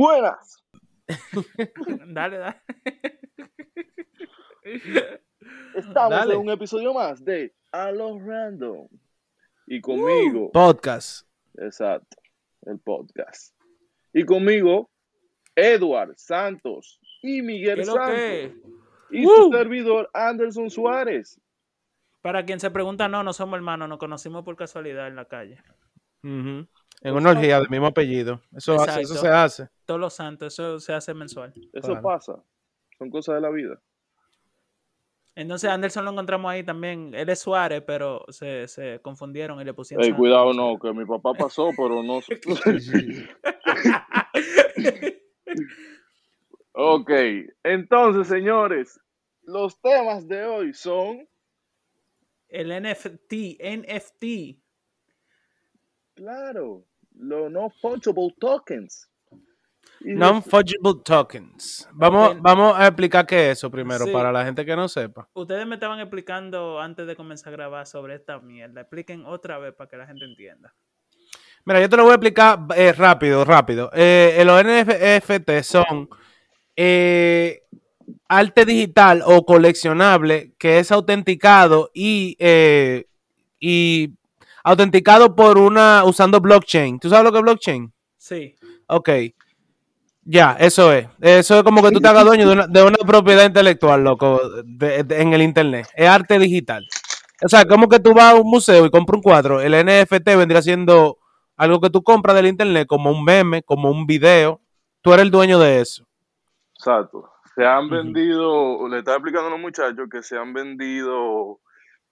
buenas. dale, dale. Estamos Dale. en un episodio más de A los Random. Y conmigo, Podcast. exacto, el podcast. Y conmigo, Edward Santos y ¿Qué Miguel Santos. que? Y su servidor, Anderson Suárez. Para quien se pregunta, no, no somos hermanos, nos conocimos por casualidad en la calle. Ujú. En una orgía del mismo apellido. Eso, hace- eso se hace. Todos los santos, eso se hace mensual. Eso Claro. pasa. Son cosas de la vida. Entonces Anderson lo encontramos ahí también. Él es Suárez, pero se, se confundieron y le pusieron. Ey, cuidado, no, que mi papá pasó, pero no. ok, entonces, señores, los temas de hoy son. El NFT, NFT. Claro, los no fungible tokens. Non-fungible tokens. Vamos, vamos a explicar qué es eso primero Sí. para la gente que no sepa. Ustedes me estaban explicando antes de comenzar a grabar sobre esta mierda. Expliquen otra vez para que la gente entienda. Mira, yo te lo voy a explicar eh, rápido, rápido. Eh, los NFT son eh, arte digital o coleccionable que es autenticado y, eh, y autenticado por una usando blockchain. ¿Tú sabes lo que es blockchain? Sí. Ok. Ya, eso es. Eso es como que tú te hagas dueño de una, de una propiedad intelectual, loco, de- de- en el internet. Es arte digital. O sea, como que tú vas a un museo y compras un cuadro. El NFT vendría siendo algo que tú compras del internet, como un meme, como un video. Tú eres el dueño de eso. Exacto. Se han vendido, le estaba explicando a los muchachos que se han vendido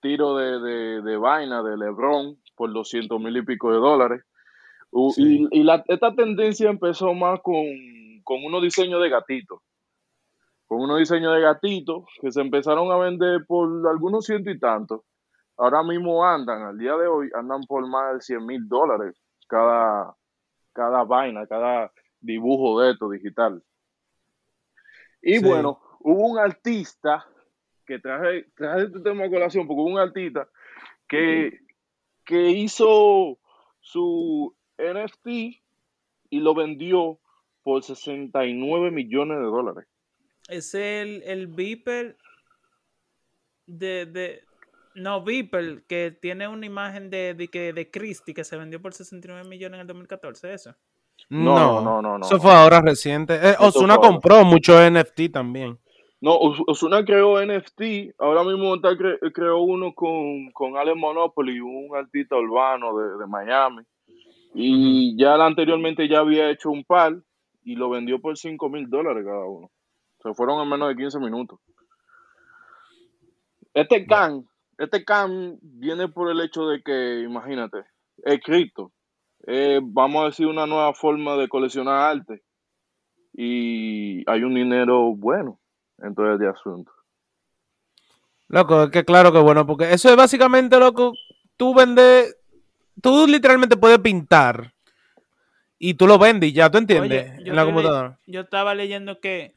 tiros de, de, de vaina de Lebron por 200 mil y pico de dólares. Sí. Y, y la- esta tendencia empezó más con, con unos diseños de gatitos. Con unos diseños de gatitos que se empezaron a vender por algunos cientos y tantos. Ahora mismo andan, al día de hoy, andan por más de 100 mil dólares cada, cada vaina, cada dibujo de esto digital. Y Sí. bueno, hubo un artista que traje, traje este tema a colación porque hubo un artista que, que hizo su NFT y lo vendió por 69 millones de dólares. Es el, el Viper de, de. No, Viper, que tiene una imagen de, de, que, de Christie que se vendió por 69 millones en el 2014, eso. No, no, no, no, Eso no. fue ahora reciente. Eh, Eso ahora. compró mucho NFT también. No, Os- Ozuna creó NFT, ahora mismo está cre- creó uno con, con Allen Monopoly, un artista urbano de, de Miami. Y ya anteriormente ya había hecho un par y lo vendió por 5 mil dólares cada uno. Se fueron en menos de 15 minutos. Este can, este can viene por el hecho de que, imagínate, es cripto. Eh, vamos a decir una nueva forma de coleccionar arte. Y hay un dinero bueno en todo este asunto. Loco, es que claro que bueno, porque eso es básicamente, loco, tú vendes, tú literalmente puedes pintar y tú lo vendes y ya, ¿tú entiendes? Oye, yo en la le- computadora. Yo estaba leyendo que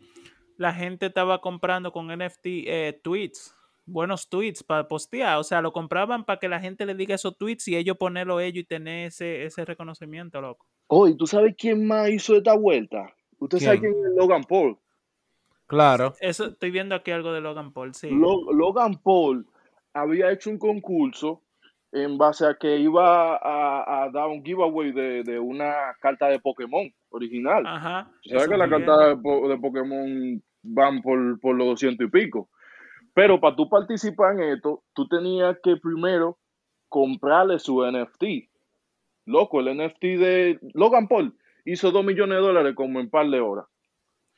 la gente estaba comprando con NFT eh, tweets, buenos tweets para postear. O sea, lo compraban para que la gente le diga esos tweets y ellos ponerlo ellos y tener ese, ese reconocimiento, loco. Oye, ¿tú sabes quién más hizo esta vuelta? ¿Usted sabe ¿Quién? quién es Logan Paul? Claro. Eso, estoy viendo aquí algo de Logan Paul, sí. Lo- Logan Paul había hecho un concurso en base a que iba a, a dar un giveaway de, de una carta de Pokémon original. Ajá. ¿Sabes que las cartas de Pokémon van por, por los 200 y pico? Pero para tú participar en esto, tú tenías que primero comprarle su NFT. Loco, el NFT de Logan Paul hizo 2 millones de dólares como en par de horas.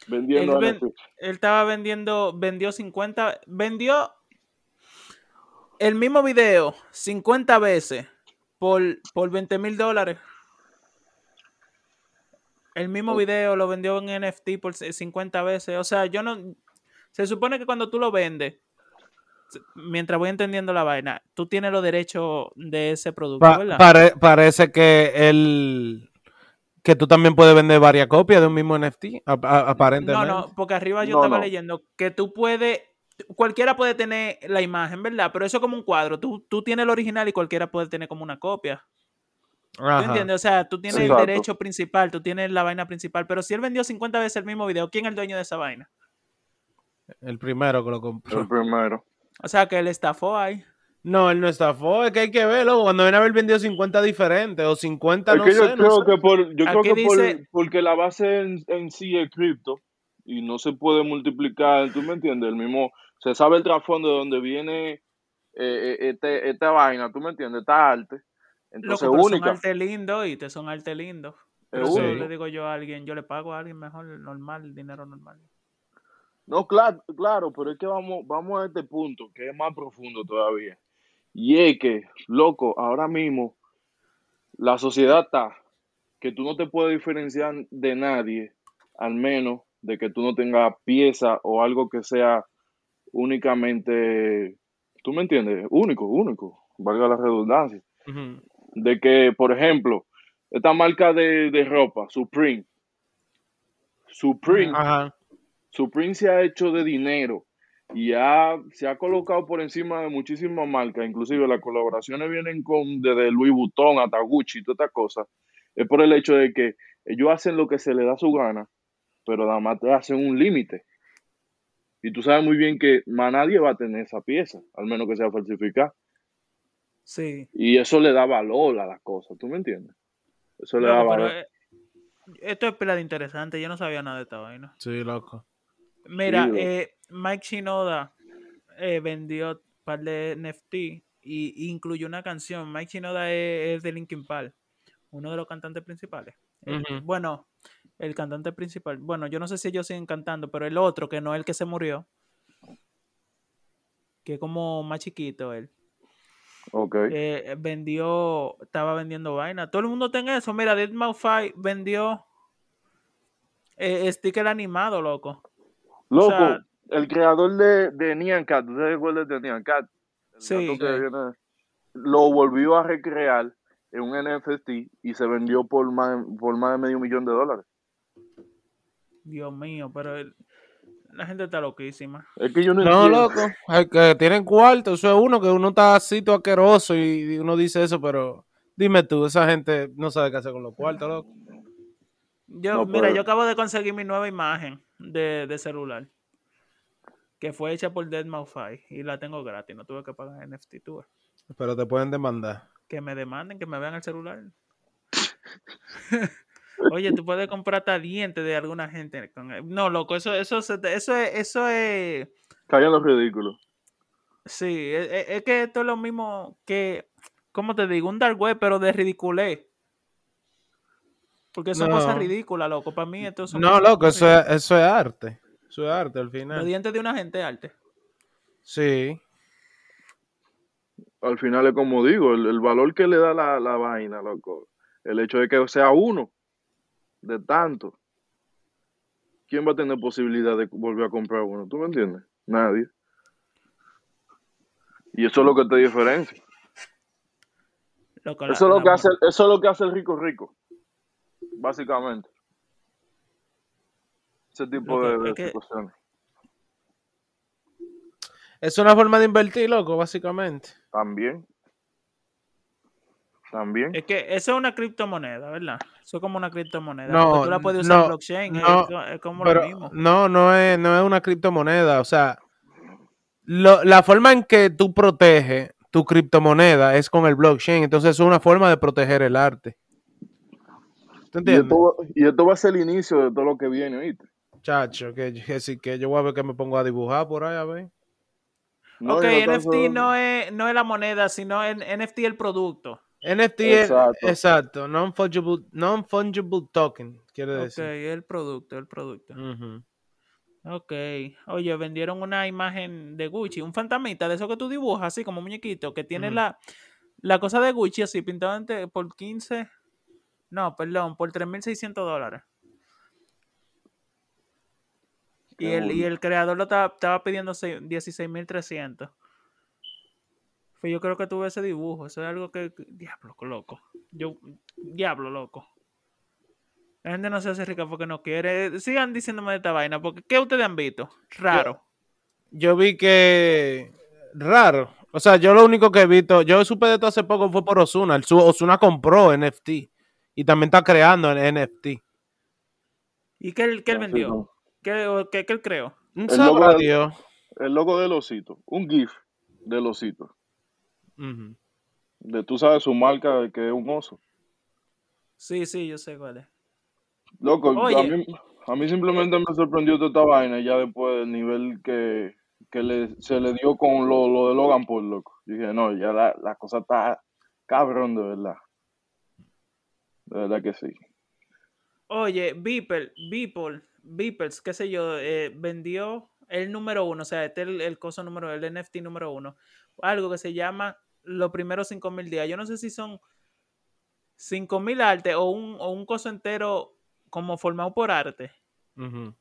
Vendiendo Él ven- NFT. Él estaba vendiendo, vendió 50, vendió el mismo video 50 veces por, por 20 mil dólares. El mismo Oh. video lo vendió en NFT por c- 50 veces. O sea, yo no... Se supone que cuando tú lo vendes, mientras voy entendiendo la vaina, tú tienes los derechos de ese producto, Pa- ¿verdad? pare- parece que el que tú también puedes vender varias copias de un mismo NFT, ap- a- No, aparentemente. no, porque arriba yo No, estaba no. leyendo que tú puedes, cualquiera puede tener la imagen, ¿verdad? Pero eso es como un cuadro. Tú, tú tienes el original y cualquiera puede tener como una copia. ¿Tú Ajá. entiendes? O sea, tú tienes Sí. el Exacto. derecho principal, tú tienes la vaina principal, pero si él vendió 50 veces el mismo video, ¿quién es el dueño de esa vaina? El primero que lo compró. El primero. O sea, que él estafó ahí. No, él no estafó, es que hay que verlo. Cuando viene a haber vendido 50 diferentes o 50, Es no que sé, yo no creo sé. que por, yo creo que por- porque la base en, en sí es cripto y no se puede multiplicar, ¿tú me entiendes? El mismo, se sabe el trasfondo de donde viene eh, eh, este, esta vaina, ¿tú me entiendes? Esta arte. Entonces, Loco, pero son única. arte lindo y te son arte lindo. Pero único. le digo yo a alguien, yo le pago a alguien mejor, normal, dinero normal. No, claro, claro, pero es que vamos, vamos a este punto, que es más profundo todavía. Y es que, loco, ahora mismo la sociedad está que tú no te puedes diferenciar de nadie, al menos de que tú no tengas pieza o algo que sea únicamente, ¿tú me entiendes? Único, único, valga la redundancia. De que, por ejemplo, esta marca de, de ropa, Supreme, Supreme, Ajá. Supreme se ha hecho de dinero y ha, se ha colocado por encima de muchísimas marcas, inclusive las colaboraciones vienen con desde Louis Vuitton hasta Gucci y todas estas cosas, es por el hecho de que ellos hacen lo que se les da su gana, pero nada más te hacen un límite. Y tú sabes muy bien que más nadie va a tener esa pieza, al menos que sea falsificada. Sí. Y eso le da valor a las cosas, ¿tú me entiendes? Eso le da pero valor. eh, esto es pila de interesante, yo no sabía nada de esta vaina. Sí, loco. Mira, eh, Mike Shinoda eh, vendió un par de NFT y, y incluyó una canción. Mike Shinoda es, es de Linkin Park, uno de los cantantes principales. Eh. Bueno, el cantante principal. Bueno, yo no sé si ellos siguen cantando, pero el otro, que no es el que se murió, que es como más chiquito él, Ok. eh, vendió, estaba vendiendo vaina. Todo el mundo tiene eso. Mira, Deadmau5 vendió eh, sticker animado, loco. Loco, sea- el creador de, de Nyan Cat, ¿tú cuál es de Nyan Cat? El Sí. gato que viene- lo volvió a recrear en un NFT y se vendió por más, por más de medio millón de dólares. Dios mío, pero el- la gente está loquísima. Es que yo no, No, loco. Hay que tienen cuarto. Eso es uno que uno está así todo asqueroso y uno dice eso, pero dime tú, esa gente no sabe qué hacer con los cuartos, loco. Yo, No, mira, pero- yo acabo de conseguir mi nueva imagen de, de celular. Que fue hecha por Deadmau5 y la tengo gratis, no tuve que pagar NFT tour. Pero te pueden demandar. Que me demanden, que me vean el celular. Oye, tú puedes comprar hasta dientes de alguna gente. con el- No, loco, eso, eso, se te- eso es, eso es, Caen los ridículos. sí, es, es- es que esto es lo mismo que, ¿cómo te digo? Un dark web, pero de ridiculez. Porque son cosas No. ridículas, loco. Para mí esto son No, loco, eso es, eso es arte. Eso es arte al Los final. dientes de una gente arte. Sí. Al final es como digo, el, el valor que le da la, la vaina, loco. El hecho de que sea uno de tanto. ¿Quién va a tener posibilidad de volver a comprar uno? ¿Tú me entiendes? Nadie. Y eso es lo que te diferencia. Loco, la- Eso es, lo la que hace, eso es lo que hace el rico rico. Básicamente. Ese tipo que- de, de que- situaciones. Es una forma de invertir, loco, básicamente. También. También. Es que eso es una criptomoneda, ¿verdad? Eso es como una criptomoneda. No, porque tú la puedes usar no, en blockchain. es no, es, como Pero lo mismo. no, no es, no es una criptomoneda. O sea, lo- la forma en que tú proteges tu criptomoneda es con el blockchain. Entonces es una forma de proteger el arte. ¿Tú Y entiendes? esto, va- y esto va a ser el inicio de todo lo que viene, ¿oíste? Chacho, que, que, sí, que yo voy a ver que me pongo a dibujar por ahí, a ver. No, ok, no NFT solo- no es, no es la moneda, sino en, NFT el producto. NFT es, Exacto. exacto, non-fungible, non-fungible token, quiere Ok, decir. el producto, el producto. Ujú. Ok. Oye, vendieron una imagen de Gucci, un fantasmita de eso que tú dibujas, así como muñequito, que tiene la, la cosa de Gucci así, pintado por 15, no, perdón, por 3.600 dólares. Y el, y el creador lo estaba, estaba pidiendo seis- 16.300. Pues yo creo que tuve ese dibujo. Eso es algo que. Diablo, loco. Yo. Diablo, loco. La gente no se hace rica porque no quiere. Sigan diciéndome de esta vaina. Porque ¿qué ustedes han visto? Raro. Yo vi que raro. O sea, yo lo único que he visto, yo supe de esto hace poco fue por Osuna. Osuna compró NFT y también está creando en NFT. ¿Y qué él, qué él vendió? ¿Qué, qué, qué él creó? Un El logo Dios. El logo del osito, un GIF del osito. Ujú. De tú sabes su marca que es un oso. Sí, sí, yo sé cuál es. Loco, Oye. a mí, a mí simplemente me sorprendió toda esta vaina ya después del nivel que, que le, se le dio con lo, lo de Logan Paul, loco. Yo dije, no, ya la, la cosa está cabrón de verdad. De verdad que sí. Oye, Beeple, Beeple, Beeples, qué sé yo, eh, vendió el número uno, o sea, este es el, el coso número, el NFT número uno, algo que se llama los primeros 5000 días. Yo no sé si son 5000 arte o un, o un coso entero como formado por arte Ujú.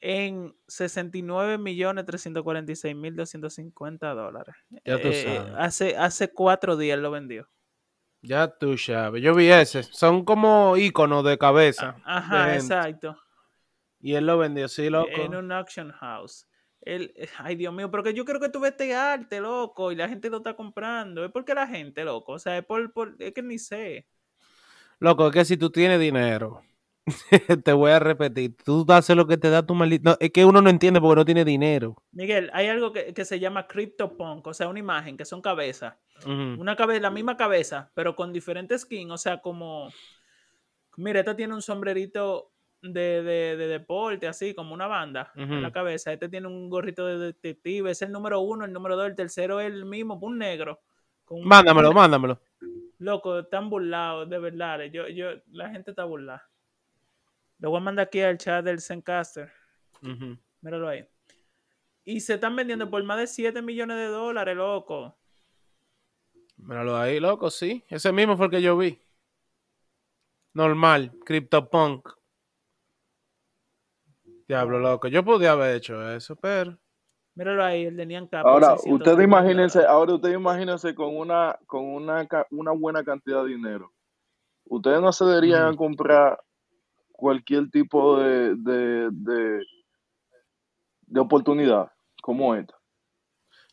en 69 millones 346 mil 250 dólares. Ya tú Eh, sabes. hace, hace cuatro días lo vendió. Ya tú sabes. Yo vi ese. Son como iconos de cabeza. Ah, de Ajá, exacto. Y él lo vendió, sí, loco. En un auction house. Eh, ay, Dios mío, porque yo creo que tú ves este arte, loco, y la gente lo está comprando. Es porque la gente, loco. O sea, es por, por- es que ni sé. Loco, es que si tú tienes dinero, te voy a repetir, tú haces lo que te da tu maldito... No, es que uno no entiende porque no tiene dinero. Miguel, hay algo que, que se llama CryptoPunk, o sea, una imagen que son cabezas. Una cabeza, la misma cabeza, pero con diferentes skins, o sea, como. Mira, esta tiene un sombrerito de, de, de deporte, así, como una banda en la cabeza. Este tiene un gorrito de detective, es el número uno, el número dos, el tercero es el mismo, un negro. con Mándamelo, un- mándamelo. Loco, están burlados, de verdad. Yo, yo, la gente está burlada. Lo voy a mandar aquí al chat del Zencaster. Ujú. Míralo ahí. Y se están vendiendo por más de 7 millones de dólares, loco. Míralo ahí, loco, sí. Ese mismo fue el que yo vi. Normal, CryptoPunk. Diablo, loco. Yo podía haber hecho eso, pero... Míralo ahí, el de Nian Cap. por Ahora, 600 ustedes imagínense, ahora ustedes imagínense con una, con una, una buena cantidad de dinero. Ustedes no se deberían a comprar cualquier tipo de, de, de, de oportunidad como esta.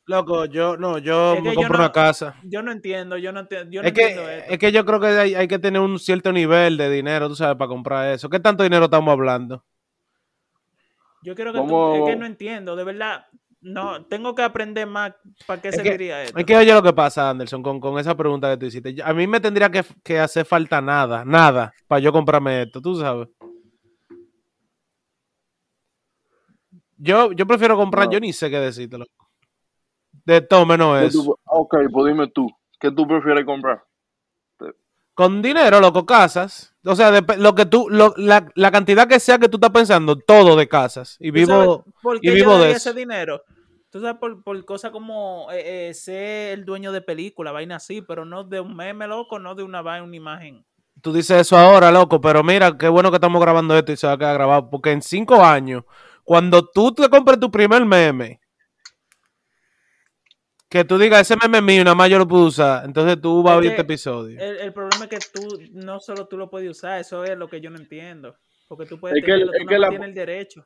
Loco, yo no, yo Es me yo compro no- una casa. Yo no entiendo, yo no, enti- yo no Es que, entiendo esto. es que yo creo que hay, hay que tener un cierto nivel de dinero, tú sabes, para comprar eso. ¿Qué tanto dinero estamos hablando? Yo creo que tú- ¿Cómo- es que no entiendo, de verdad. No, tengo que aprender más para qué Es que- serviría esto. Es que oye lo que pasa, Anderson, con, con esa pregunta que tú hiciste. Yo- A mí me tendría que, que hacer falta nada, nada, para yo comprarme esto, tú sabes. Yo, yo prefiero comprar, No. yo ni sé qué decirte, loco. De todo menos ¿Qué eso. ok, pues dime tú, ¿qué tú prefieres comprar? Con dinero, loco, casas. O sea, lo que tú, lo- la, la cantidad que sea que tú estás pensando, todo de casas. Y ¿Tú sabes vivo, por y qué vivo yo de eso. ese dinero? Tú sabes, por, por cosas como eh, eh, ser el dueño de película, vaina así, pero no de un meme loco, no de una vaina, una imagen. Tú dices eso ahora, loco, pero mira, qué bueno que estamos grabando esto y se va a quedar grabado. Porque en cinco años, cuando tú te compres tu primer meme, que tú digas, ese meme es mío, nada más yo lo puedo usar, entonces tú vas a ver este episodio. El, el problema es que tú, no solo tú lo puedes usar, eso es lo que yo no entiendo. Porque tú puedes Es que- tenerlo, tú es no que la- tienes el derecho.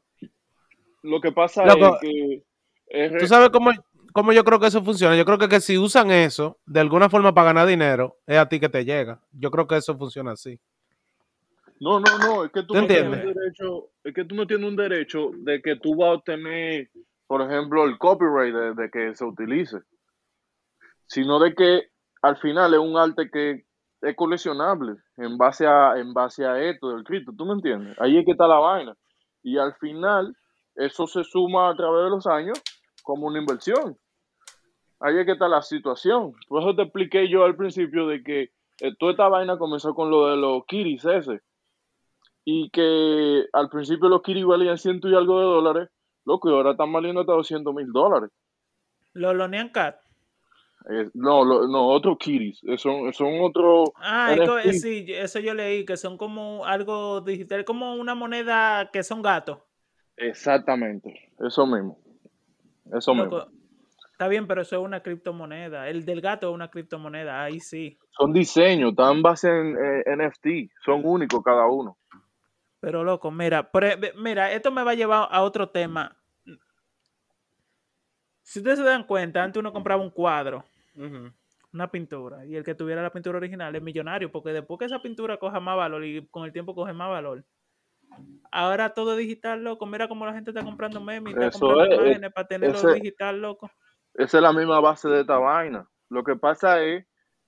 Lo que pasa Loco, es que... es ¿Tú sabes cómo, cómo yo creo que eso funciona? Yo creo que, que si usan eso de alguna forma para ganar dinero, es a ti que te llega. Yo creo que eso funciona así. No, no, no, es que tú ¿Tú no tienes un derecho, es que tú no tienes un derecho de que tú vas a obtener, por ejemplo, el copyright de, de que se utilice, sino de que al final es un arte que es coleccionable en base a, en base a esto del cripto, ¿tú me entiendes? Ahí es que está la vaina. Y al final, eso se suma a través de los años como una inversión. Ahí es que está la situación. Por eso te expliqué yo al principio de que eh, toda esta vaina comenzó con lo de los kiris ese y que al principio los Kiris valían ciento y algo de dólares, loco, y ahora están valiendo hasta 200 mil dólares. Los Nyan Cat. Eh, no, lo- no, otros Kiris, son, son otros Ah, sí, eso yo leí, que son como algo digital, como una moneda que son gatos. Exactamente, eso mismo. Eso mismo. Está bien, pero eso es una criptomoneda. El del gato es una criptomoneda, ahí sí. Son diseños, están basados en eh, NFT, son únicos cada uno. Pero loco, mira, por e- mira, esto me va a llevar a otro tema. Si ustedes se dan cuenta, antes uno compraba un cuadro, Una pintura, y el que tuviera la pintura original es millonario, porque después que esa pintura coja más valor y con el tiempo coge más valor. Ahora todo es digital, loco. Mira cómo la gente está comprando memes, está Eso comprando es, imágenes para tenerlo ese- digital, loco. Esa es la misma base de esta vaina. Lo que pasa es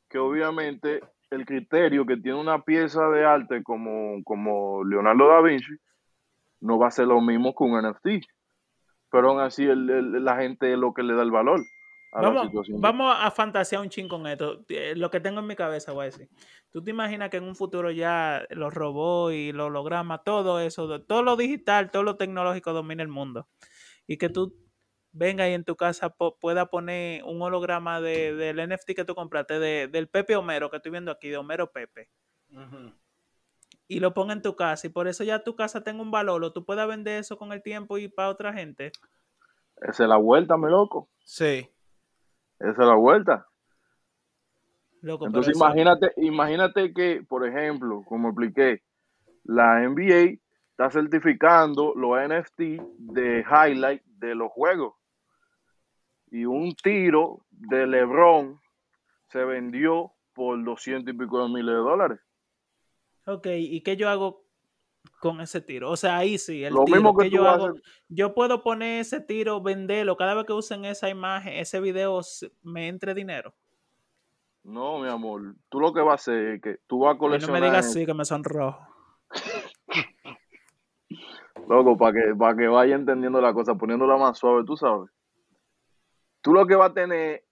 que obviamente el criterio que tiene una pieza de arte como, como Leonardo da Vinci no va a ser lo mismo que un NFT. Pero aún así el- el- la gente es lo que le da el valor a la Vamos, situación. vamos a fantasear un chin con esto. Eh, Lo que tengo en mi cabeza, voy a decir. ¿Tú te imaginas que en un futuro ya los robots y los hologramas, todo eso, todo lo digital, todo lo tecnológico domine el mundo? Y que tú vengas y en tu casa po- puedas poner un holograma de, del NFT que tú compraste, de- del Pepe Homero que estoy viendo aquí, de Homero Pepe. Y lo ponga en tu casa. Y por eso ya tu casa tenga un valor. O tú puedas vender eso con el tiempo y para otra gente. Esa es la vuelta, mi loco. Sí. Esa es la vuelta. Loco, Entonces eso- imagínate, imagínate que, por ejemplo, como expliqué, la NBA está certificando los NFT de highlight de los juegos. Y un tiro de LeBron se vendió por 200 y pico de miles de dólares. Ok, ¿y qué yo hago con ese tiro? O sea, ahí sí, el Lo tiro, mismo que ¿qué tú yo hago? Yo puedo poner ese tiro, venderlo, cada vez que usen esa imagen, ese video, me entre dinero. No, mi amor. Tú lo que vas a hacer es que tú vas a Y no me coleccionar. digas así, que me sonrojo. Loco, para que, para que vaya entendiendo la cosa, poniéndola más suave, tú sabes. Tú lo que vas a tener,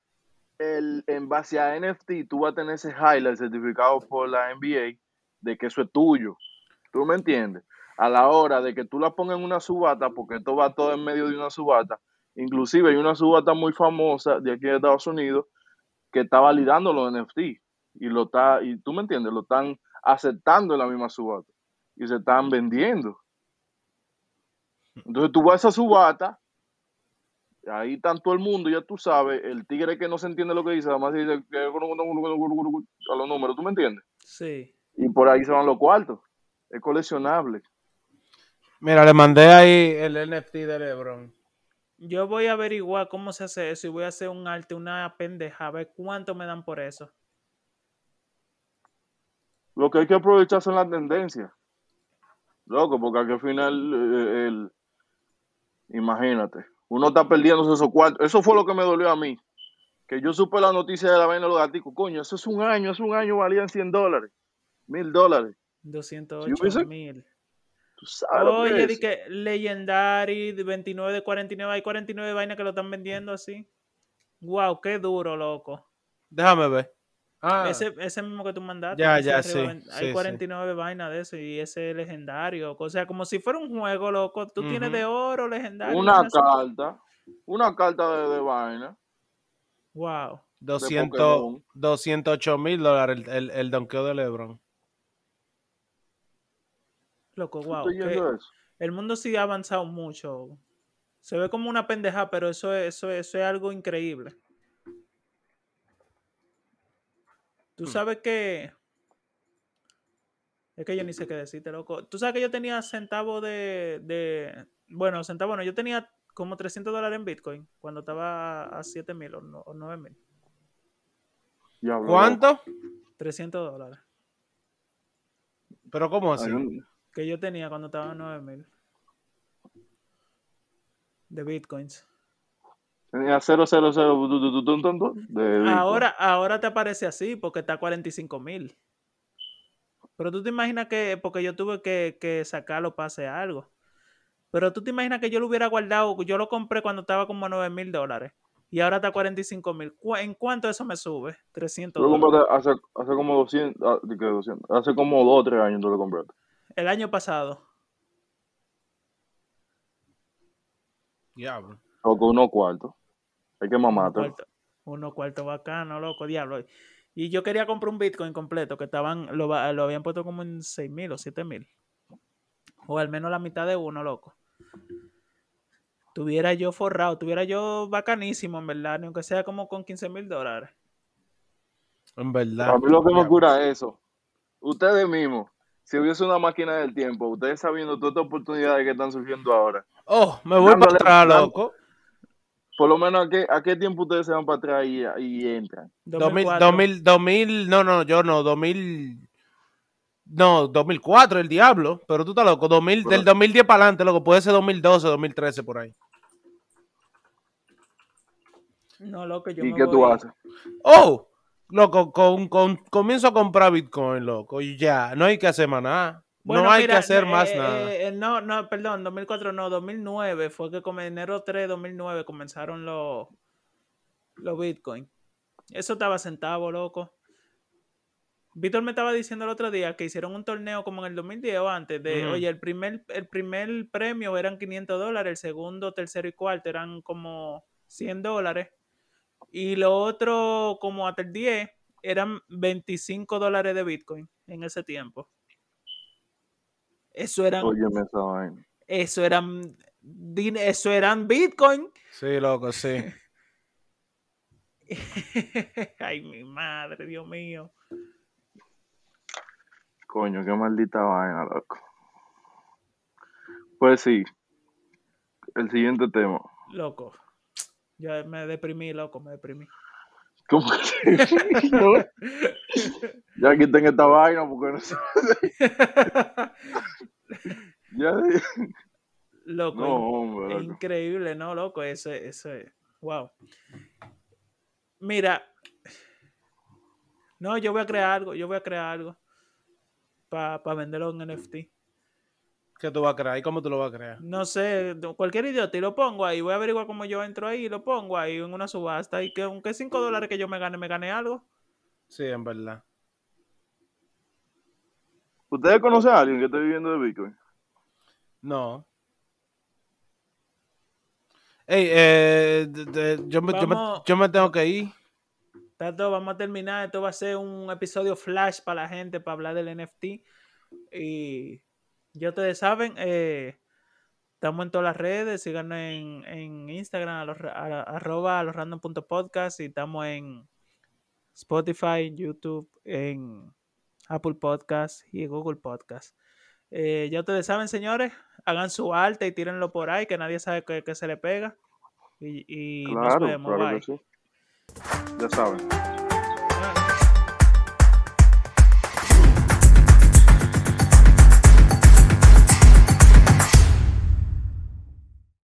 el, en base a NFT, tú vas a tener ese highlight certificado por la NBA de que eso es tuyo. ¿Tú me entiendes? A la hora de que tú la pongas en una subata, porque esto va todo en medio de una subata, inclusive hay una subata muy famosa de aquí de Estados Unidos que está validando los NFT y lo está, y tú me entiendes, lo están aceptando en la misma subata y se están vendiendo. Entonces tú vas a esa subata, ahí está todo el mundo, ya tú sabes, el tigre que no se entiende lo que dice, además dice a los números, ¿tú me entiendes? Sí. Y por ahí se van los cuartos. Es coleccionable. Mira, le mandé ahí el NFT de LeBron. Yo voy a averiguar cómo se hace eso y voy a hacer un arte, una pendeja, a ver cuánto me dan por eso. Lo que hay que aprovechar son las tendencias. Loco, porque aquí al final, eh, el, imagínate, uno está perdiendo esos cuartos. Eso fue lo que me dolió a mí. Que yo supe la noticia de la vaina de los gaticos. Coño, eso es un año, es un año valían 100 dólares, mil dólares. 208 hubiese- mil. Tú sabes Oye, es. di que Legendary de 29 de 49, hay 49 vainas que lo están vendiendo así. Wow, qué duro, loco. Déjame ver. Ah, Ese, ese mismo que tú mandaste. Ya, ya, sí, Hay sí. 49 vainas de eso y ese es legendario. O sea, como si fuera un juego, loco. Tú tienes de oro legendario. Una así. carta, una carta de, de vaina. Wow. 200, Pokémon. 208 mil dólares el, el, el donkeo de LeBron. Loco, ¿Tú wow. el mundo sí ha avanzado mucho. Se ve como una pendeja, pero eso es, eso es, eso es algo increíble. Tú Hmm. sabes que. Es que yo ni sé qué decirte, loco. Tú sabes que yo tenía centavos de, de. Bueno, centavos no, yo tenía como 300 dólares en Bitcoin cuando estaba a 7 mil o, no- o 9 mil. ¿Cuánto? 300 dólares. Pero ¿cómo así? Que yo tenía cuando estaba a 9 mil. De Bitcoins. Tenía 000 de. Ahora, ahora te aparece así porque está a 45 mil. Pero tú te imaginas que, porque yo tuve que, que sacarlo para hacer algo. Pero tú te imaginas que yo lo hubiera guardado, yo lo compré cuando estaba como a 9 mil dólares. Y ahora está a 45 mil. ¿En cuánto eso me sube? 300 Tú lo dólares. compraste hace, hace como 200, ah, ¿de qué 200? Hace como 2 o 3 años tú lo compraste. El año pasado. Diablo. O con unos cuartos. Hay que Uno mamarte. cuarto, uno cuarto bacano, loco, diablo. Y yo quería comprar un Bitcoin completo, que estaban, lo, habían puesto como en 6 mil o 7 mil. O al menos la mitad de uno, loco. Tuviera yo forrado, tuviera yo bacanísimo, en verdad, ni aunque sea como con 15 mil dólares. En verdad. A mí lo que me cura es eso. Ustedes mismos, si hubiese una máquina del tiempo, ustedes sabiendo todas estas oportunidades que están surgiendo ahora, Oh, me voy para atrás, loco. Por lo menos, ¿a qué, a qué tiempo ustedes se van para atrás y, y entran? 2000, 2004. 2000, 2000, no, no, yo no, 2000, no, 2004, el diablo, pero tú estás loco, 2000, Pero- del 2010 para adelante, loco, puede ser 2012, 2013 por ahí. No, loco, yo ¿Y me qué tú voy- haces? Oh, loco, con, con, comienzo a comprar Bitcoin, loco, y ya, no hay que hacer más nada. Bueno, no hay mira, que hacer eh, más eh, nada. eh, no, no, perdón, 2004 no, 2009 fue que como enero 3 2009 comenzaron los los Bitcoin. Eso estaba centavo, loco. Víctor me estaba diciendo el otro día que hicieron un torneo como en el 2010 o antes de, oye, el primer, el primer premio eran 500 dólares, el segundo, tercero y cuarto eran como 100 dólares. Y lo otro, como hasta el 10, eran 25 dólares de Bitcoin en ese tiempo. Eso eran, Óyeme esa vaina. eso eran, din- eso eran Bitcoin. Sí, loco, sí. Ay, mi madre, Dios mío. Coño, qué maldita vaina, loco. Pues sí. El siguiente tema. Loco. Ya me deprimí, loco, me deprimí. ¿Cómo que? No. Ya quiten esta vaina porque no sé. Ya, loco, no, hombre. loco. increíble, ¿no, loco? Ese, ese, wow. Mira, no, yo voy a crear algo, yo voy a crear algo para venderlo en NFT. ¿Qué tú vas a crear? ¿Y cómo tú lo vas a crear? No sé, cualquier idiota y lo pongo ahí. Voy a averiguar cómo yo entro ahí y lo pongo ahí en una subasta. Y que aunque 5 dólares que yo me gane, me gane algo. Sí, en verdad. ¿Ustedes conocen a alguien que esté viviendo de Bitcoin? No. Ey, eh, de- de- yo, me, yo, me, Vamos. yo me tengo que ir. Tato, vamos a terminar. Esto va a ser un episodio flash para la gente, para hablar del NFT. Y ya ustedes saben, eh, estamos en todas las redes. Síganos en, en Instagram, a los, a- arroba a los random.podcast. Y estamos en Spotify, en YouTube, en Apple Podcast y Google Podcast. Eh, ya ustedes saben, señores, hagan su arte y tírenlo por ahí, que nadie sabe que, que se le pega. Y, y nos Claro, vemos. claro bye. que sí. Ya saben.